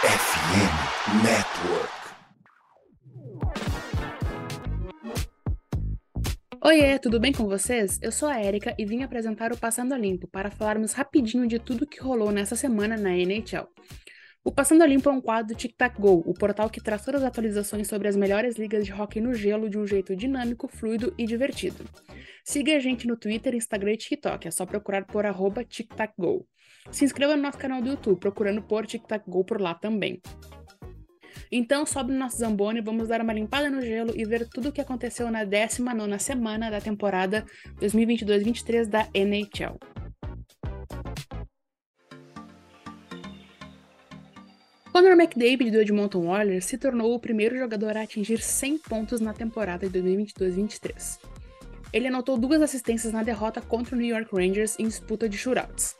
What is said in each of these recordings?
FM Network. Oiê, tudo bem com vocês? Eu sou a Erika e vim apresentar o Passando a Limpo para falarmos rapidinho de tudo que rolou nessa semana na NHL. O Passando a Limpo é um quadro do Tic Tac Go, o portal que traz todas as atualizações sobre as melhores ligas de hockey no gelo de um jeito dinâmico, fluido e divertido. Siga a gente no Twitter, Instagram e TikTok, é só procurar por arroba TicTacGo. Se inscreva no nosso canal do YouTube, procurando por Tic Tac Go por lá também. Então, sobe no nosso Zamboni, vamos dar uma limpada no gelo e ver tudo o que aconteceu na 19 semana da temporada 2022-23 da NHL. Conor McDavid do Edmonton Oilers se tornou o primeiro jogador a atingir 100 pontos na temporada de 2022-23. Ele anotou duas assistências na derrota contra o New York Rangers em disputa de shootouts,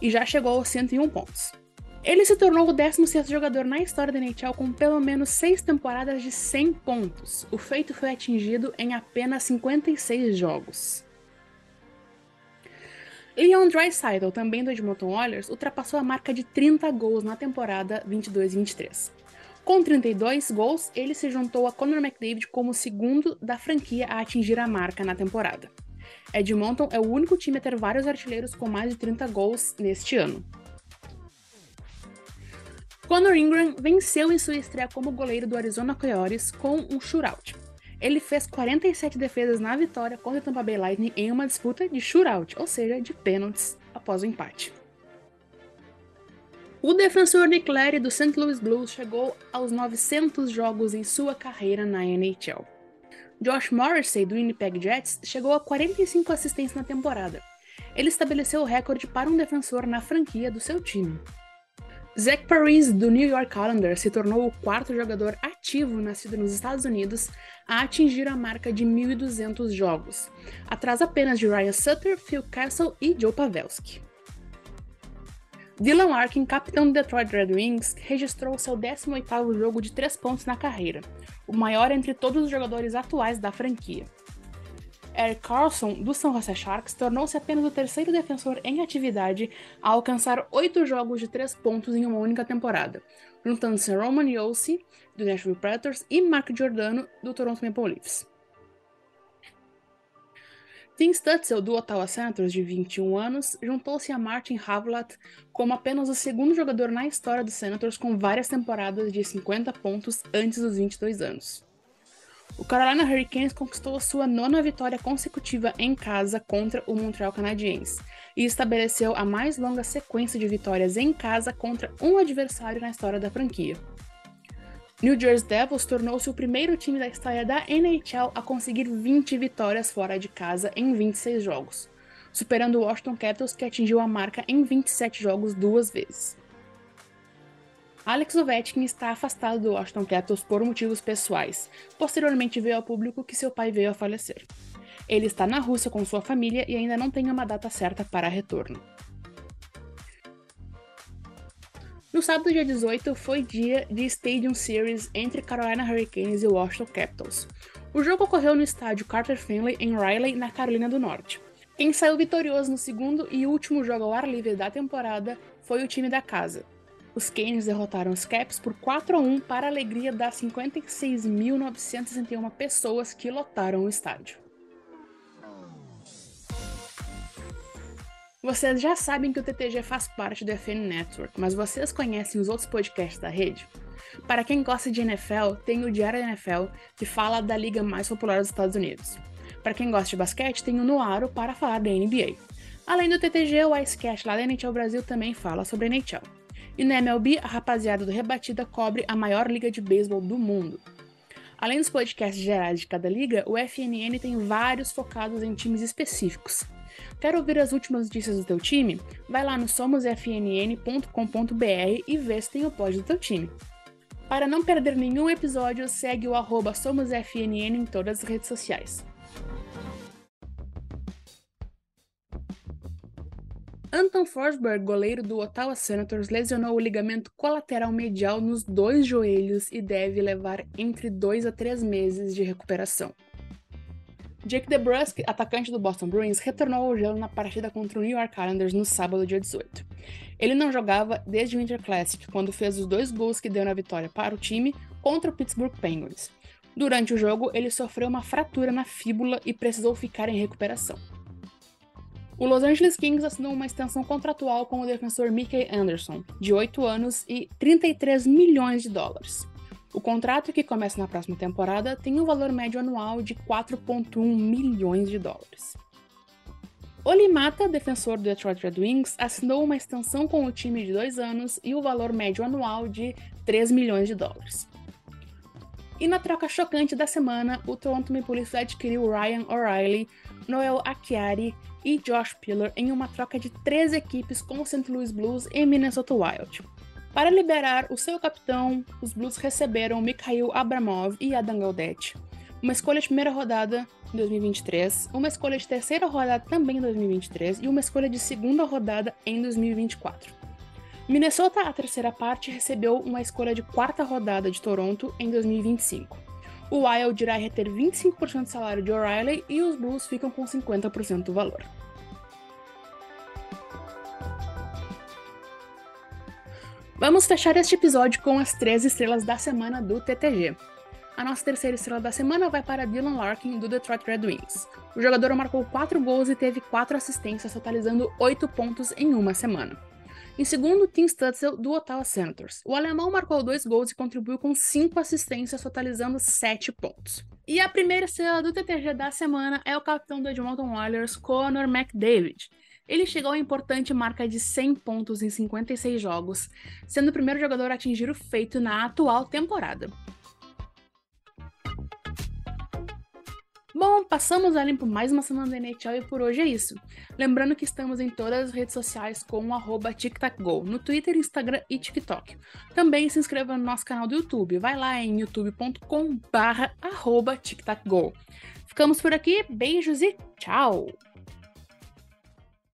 e já chegou aos 101 pontos. Ele se tornou o 16º jogador na história da NHL com pelo menos 6 temporadas de 100 pontos. O feito foi atingido em apenas 56 jogos. Leon Draisaitl, também do Edmonton Oilers, ultrapassou a marca de 30 gols na temporada 22-23. Com 32 gols, ele se juntou a Conor McDavid como o segundo da franquia a atingir a marca na temporada. Edmonton é o único time a ter vários artilheiros com mais de 30 gols neste ano. Conor Ingram venceu em sua estreia como goleiro do Arizona Coyotes com um shootout. Ele fez 47 defesas na vitória contra o Tampa Bay Lightning em uma disputa de shootout, ou seja, de pênaltis após o empate. O defensor Nick Larry do St. Louis Blues chegou aos 900 jogos em sua carreira na NHL. Josh Morrissey do Winnipeg Jets chegou a 45 assistências na temporada. Ele estabeleceu o recorde para um defensor na franquia do seu time. Zach Paris, do New York Islanders, se tornou o quarto jogador ativo nascido nos Estados Unidos a atingir a marca de 1.200 jogos, atrás apenas de Ryan Sutter, Phil Castle e Joe Pavelski. Dylan Larkin, capitão do Detroit Red Wings, registrou seu 18º jogo de 3 pontos na carreira, o maior entre todos os jogadores atuais da franquia. Eric Carlson, do San Jose Sharks, tornou-se apenas o terceiro defensor em atividade a alcançar oito jogos de três pontos em uma única temporada, juntando-se Roman Yossi, do Nashville Predators, e Mark Giordano, do Toronto Maple Leafs. Tim Stutzel, do Ottawa Senators, de 21 anos, juntou-se a Martin Havlat como apenas o segundo jogador na história dos Senators com várias temporadas de 50 pontos antes dos 22 anos. O Carolina Hurricanes conquistou sua nona vitória consecutiva em casa contra o Montreal Canadiens e estabeleceu a mais longa sequência de vitórias em casa contra um adversário na história da franquia. New Jersey Devils tornou-se o primeiro time da história da NHL a conseguir 20 vitórias fora de casa em 26 jogos, superando o Washington Capitals que atingiu a marca em 27 jogos duas vezes. Alex Ovechkin está afastado do Washington Capitals por motivos pessoais. Posteriormente veio ao público que seu pai veio a falecer. Ele está na Rússia com sua família e ainda não tem uma data certa para retorno. No sábado, dia 18, foi dia de Stadium Series entre Carolina Hurricanes e Washington Capitals. O jogo ocorreu no estádio Carter Finley, em Raleigh, na Carolina do Norte. Quem saiu vitorioso no segundo e último jogo ao ar livre da temporada foi o time da casa, os Canes derrotaram os Caps por 4 a 1 para a alegria das 56.961 pessoas que lotaram o estádio. Vocês já sabem que o TTG faz parte do FN Network, mas vocês conhecem os outros podcasts da rede? Para quem gosta de NFL, tem o Diário NFL, que fala da liga mais popular dos Estados Unidos. Para quem gosta de basquete, tem o Noaro para falar da NBA. Além do TTG, o Icecast lá da NHL Brasil também fala sobre a NHL. E na MLB, a rapaziada do Rebatida cobre a maior liga de beisebol do mundo. Além dos podcasts gerais de cada liga, o FNN tem vários focados em times específicos. Quer ouvir as últimas notícias do teu time? Vai lá no somosfnn.com.br e vê se tem o pódio do teu time. Para não perder nenhum episódio, segue o arroba SomosFNN em todas as redes sociais. Anton Forsberg, goleiro do Ottawa Senators, lesionou o ligamento colateral medial nos dois joelhos e deve levar entre dois a três meses de recuperação. Jake DeBrusk, atacante do Boston Bruins, retornou ao gelo na partida contra o New York Islanders no sábado, dia 18. Ele não jogava desde o Winter Classic, quando fez os dois gols que deu na vitória para o time contra o Pittsburgh Penguins. Durante o jogo, ele sofreu uma fratura na fíbula e precisou ficar em recuperação. O Los Angeles Kings assinou uma extensão contratual com o defensor Mickey Anderson, de 8 anos e 33 milhões de dólares. O contrato, que começa na próxima temporada, tem um valor médio anual de 4,1 milhões de dólares. Olimata, defensor do Detroit Red Wings, assinou uma extensão com o time de dois anos e o valor médio anual de 3 milhões de dólares. E na troca chocante da semana, o Toronto Maple Leafs adquiriu Ryan O'Reilly, Noel Acciari e Josh Pillar em uma troca de três equipes com o St. Louis Blues e Minnesota Wild. Para liberar o seu capitão, os Blues receberam Mikhail Abramov e Adam Gaudette, uma escolha de primeira rodada em 2023, uma escolha de terceira rodada também em 2023 e uma escolha de segunda rodada em 2024. Minnesota, a terceira parte, recebeu uma escolha de quarta rodada de Toronto em 2025. O Wild irá reter 25% do salário de O'Reilly e os Blues ficam com 50% do valor. Vamos fechar este episódio com as três estrelas da semana do TTG. A nossa terceira estrela da semana vai para Dylan Larkin, do Detroit Red Wings. O jogador marcou 4 gols e teve 4 assistências, totalizando 8 pontos em uma semana. Em segundo, Tim Stutzel, do Ottawa Senators. O alemão marcou dois gols e contribuiu com cinco assistências, totalizando sete pontos. E a primeira estrela do TTG da semana é o capitão do Edmonton Oilers, Conor McDavid. Ele chegou à importante marca de 100 pontos em 56 jogos, sendo o primeiro jogador a atingir o feito na atual temporada. Bom, passamos a limpo mais uma semana da NHL e por hoje é isso. Lembrando que estamos em todas as redes sociais com o TicTacGo, no Twitter, Instagram e TikTok. Também se inscreva no nosso canal do YouTube, vai lá em youtube.com barra TicTacGo. Ficamos por aqui, beijos e tchau!